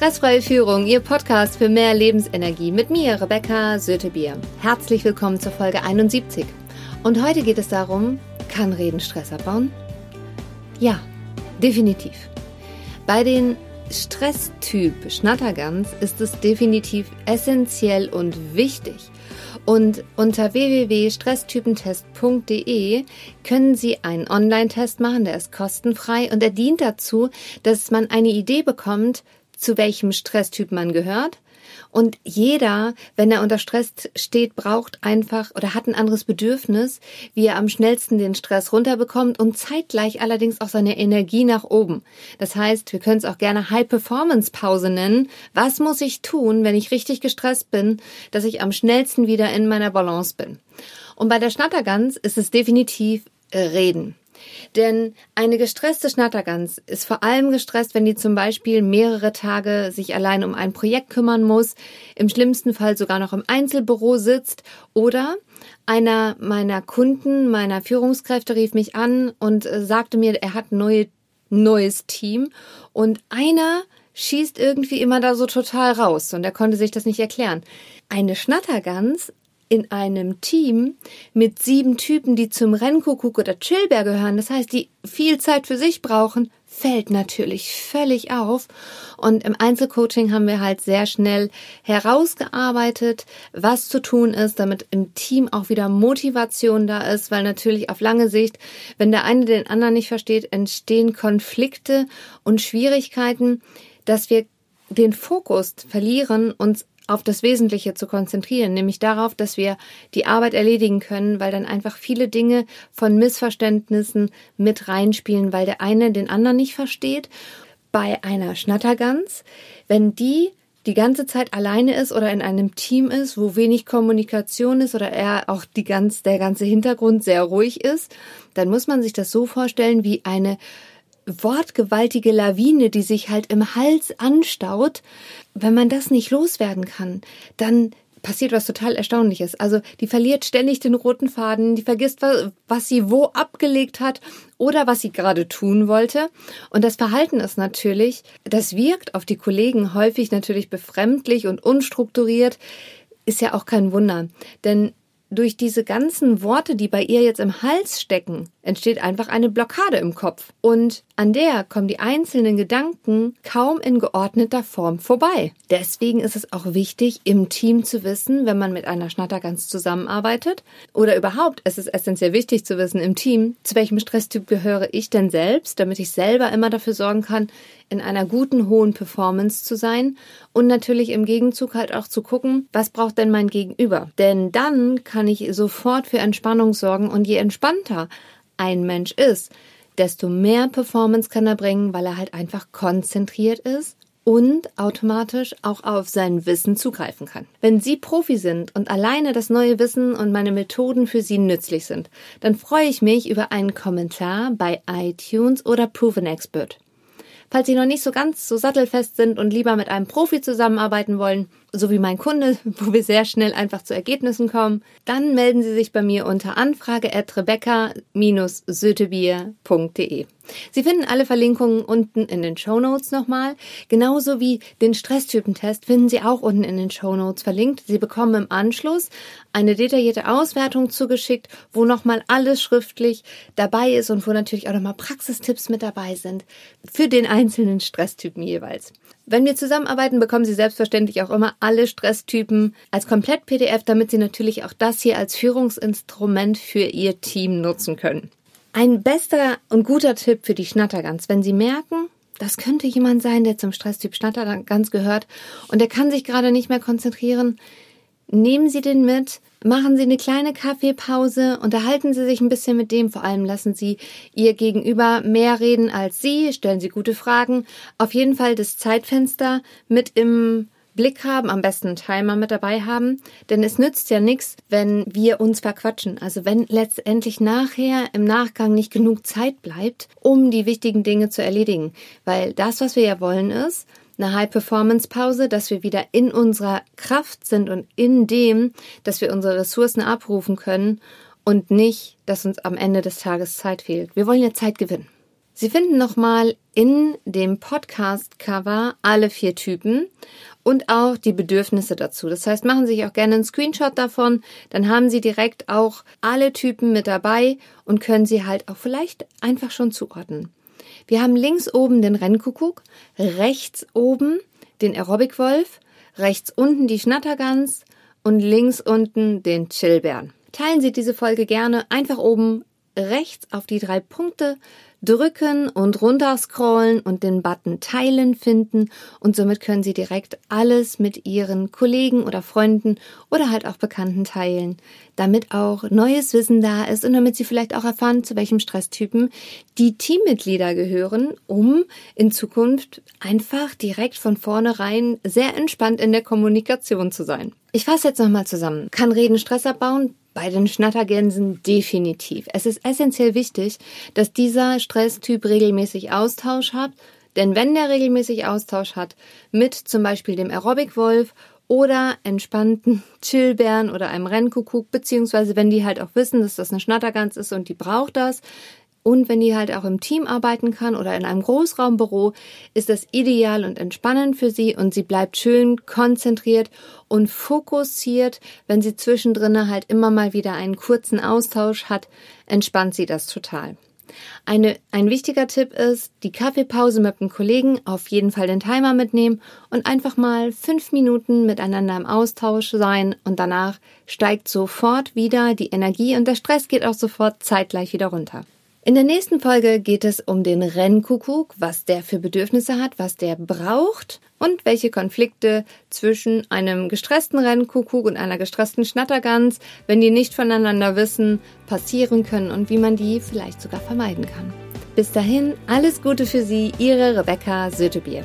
Stressfreie Führung, Ihr Podcast für mehr Lebensenergie mit mir, Rebecca Sötebier. Herzlich willkommen zur Folge 71. Und heute geht es darum, kann Reden Stress abbauen? Ja, definitiv. Bei den Stresstyp Schnattergans ist es definitiv essentiell und wichtig. Und unter www.stresstypentest.de können Sie einen Online-Test machen, der ist kostenfrei und er dient dazu, dass man eine Idee bekommt, zu welchem Stresstyp man gehört. Und jeder, wenn er unter Stress steht, braucht einfach oder hat ein anderes Bedürfnis, wie er am schnellsten den Stress runterbekommt und zeitgleich allerdings auch seine Energie nach oben. Das heißt, wir können es auch gerne High-Performance-Pause nennen. Was muss ich tun, wenn ich richtig gestresst bin, dass ich am schnellsten wieder in meiner Balance bin? Und bei der Schnattergans ist es definitiv Reden. Denn eine gestresste Schnattergans ist vor allem gestresst, wenn die zum Beispiel mehrere Tage sich allein um ein Projekt kümmern muss, im schlimmsten Fall sogar noch im Einzelbüro sitzt oder einer meiner Kunden, meiner Führungskräfte rief mich an und äh, sagte mir, er hat ein neue, neues Team und einer schießt irgendwie immer da so total raus und er konnte sich das nicht erklären. Eine Schnattergans in einem Team mit sieben Typen, die zum Rennkuckuck oder Chillbär gehören, das heißt, die viel Zeit für sich brauchen, fällt natürlich völlig auf. Und im Einzelcoaching haben wir halt sehr schnell herausgearbeitet, was zu tun ist, damit im Team auch wieder Motivation da ist, weil natürlich auf lange Sicht, wenn der eine den anderen nicht versteht, entstehen Konflikte und Schwierigkeiten, dass wir den Fokus verlieren, uns auf das Wesentliche zu konzentrieren, nämlich darauf, dass wir die Arbeit erledigen können, weil dann einfach viele Dinge von Missverständnissen mit reinspielen, weil der eine den anderen nicht versteht. Bei einer Schnattergans, wenn die die ganze Zeit alleine ist oder in einem Team ist, wo wenig Kommunikation ist oder eher auch die ganz, der ganze Hintergrund sehr ruhig ist, dann muss man sich das so vorstellen wie eine wortgewaltige Lawine, die sich halt im Hals anstaut, wenn man das nicht loswerden kann, dann passiert was total Erstaunliches. Also die verliert ständig den roten Faden, die vergisst, was sie wo abgelegt hat oder was sie gerade tun wollte. Und das Verhalten ist natürlich, das wirkt auf die Kollegen häufig natürlich befremdlich und unstrukturiert. Ist ja auch kein Wunder. Denn durch diese ganzen Worte, die bei ihr jetzt im Hals stecken, entsteht einfach eine Blockade im Kopf. Und an der kommen die einzelnen Gedanken kaum in geordneter Form vorbei. Deswegen ist es auch wichtig, im Team zu wissen, wenn man mit einer Schnattergans zusammenarbeitet, oder überhaupt, es ist essentiell wichtig zu wissen im Team, zu welchem Stresstyp gehöre ich denn selbst, damit ich selber immer dafür sorgen kann, in einer guten, hohen Performance zu sein und natürlich im Gegenzug halt auch zu gucken, was braucht denn mein Gegenüber? Denn dann kann ich sofort für Entspannung sorgen und je entspannter ein Mensch ist, desto mehr Performance kann er bringen, weil er halt einfach konzentriert ist und automatisch auch auf sein Wissen zugreifen kann. Wenn Sie Profi sind und alleine das neue Wissen und meine Methoden für Sie nützlich sind, dann freue ich mich über einen Kommentar bei iTunes oder Proven Expert. Falls Sie noch nicht so ganz so sattelfest sind und lieber mit einem Profi zusammenarbeiten wollen, so wie mein Kunde, wo wir sehr schnell einfach zu Ergebnissen kommen, dann melden Sie sich bei mir unter anfrage at rebecca-sötebier.de. Sie finden alle Verlinkungen unten in den Show Notes nochmal. Genauso wie den Stresstypentest finden Sie auch unten in den Show Notes verlinkt. Sie bekommen im Anschluss eine detaillierte Auswertung zugeschickt, wo nochmal alles schriftlich dabei ist und wo natürlich auch nochmal Praxistipps mit dabei sind für den einzelnen Stresstypen jeweils. Wenn wir zusammenarbeiten, bekommen Sie selbstverständlich auch immer alle Stresstypen als Komplett-PDF, damit Sie natürlich auch das hier als Führungsinstrument für Ihr Team nutzen können. Ein bester und guter Tipp für die Schnattergans, wenn Sie merken, das könnte jemand sein, der zum Stresstyp Schnattergans gehört und der kann sich gerade nicht mehr konzentrieren, nehmen Sie den mit, machen Sie eine kleine Kaffeepause, unterhalten Sie sich ein bisschen mit dem, vor allem lassen Sie Ihr Gegenüber mehr reden als Sie, stellen Sie gute Fragen. Auf jeden Fall das Zeitfenster mit im Blick haben, am besten einen Timer mit dabei haben, denn es nützt ja nichts, wenn wir uns verquatschen. Also wenn letztendlich nachher im Nachgang nicht genug Zeit bleibt, um die wichtigen Dinge zu erledigen. Weil das, was wir ja wollen, ist, eine High-Performance-Pause, dass wir wieder in unserer Kraft sind und in dem, dass wir unsere Ressourcen abrufen können und nicht, dass uns am Ende des Tages Zeit fehlt. Wir wollen ja Zeit gewinnen. Sie finden nochmal in dem Podcast-Cover alle vier Typen und auch die Bedürfnisse dazu. Das heißt, machen Sie sich auch gerne einen Screenshot davon, dann haben Sie direkt auch alle Typen mit dabei und können sie halt auch vielleicht einfach schon zuordnen. Wir haben links oben den Rennkuckuck, rechts oben den Aerobic-Wolf, rechts unten die Schnattergans und links unten den Chillbären. Teilen Sie diese Folge gerne einfach oben rechts auf die drei Punkte drücken und runterscrollen und den Button Teilen finden und somit können Sie direkt alles mit Ihren Kollegen oder Freunden oder halt auch Bekannten teilen, damit auch neues Wissen da ist und damit Sie vielleicht auch erfahren, zu welchem Stresstypen die Teammitglieder gehören, um in Zukunft einfach direkt von vornherein sehr entspannt in der Kommunikation zu sein. Ich fasse jetzt nochmal zusammen. Kann Reden Stress abbauen? Bei den Schnattergänsen definitiv. Es ist essentiell wichtig, dass dieser Stresstyp regelmäßig Austausch hat, denn wenn der regelmäßig Austausch hat mit zum Beispiel dem Aerobic-Wolf oder entspannten Chillbären oder einem Rennkuckuck, beziehungsweise wenn die halt auch wissen, dass das eine Schnattergans ist und die braucht das, und wenn die halt auch im Team arbeiten kann oder in einem Großraumbüro, ist das ideal und entspannend für sie und sie bleibt schön konzentriert und fokussiert. Wenn sie zwischendrin halt immer mal wieder einen kurzen Austausch hat, entspannt sie das total. Eine, ein wichtiger Tipp ist, die Kaffeepause mit dem Kollegen auf jeden Fall den Timer mitnehmen und einfach mal fünf Minuten miteinander im Austausch sein und danach steigt sofort wieder die Energie und der Stress geht auch sofort zeitgleich wieder runter. In der nächsten Folge geht es um den Rennkuckuck, was der für Bedürfnisse hat, was der braucht und welche Konflikte zwischen einem gestressten Rennkuckuck und einer gestressten Schnattergans, wenn die nicht voneinander wissen, passieren können und wie man die vielleicht sogar vermeiden kann. Bis dahin, alles Gute für Sie, Ihre Rebecca Sötebier.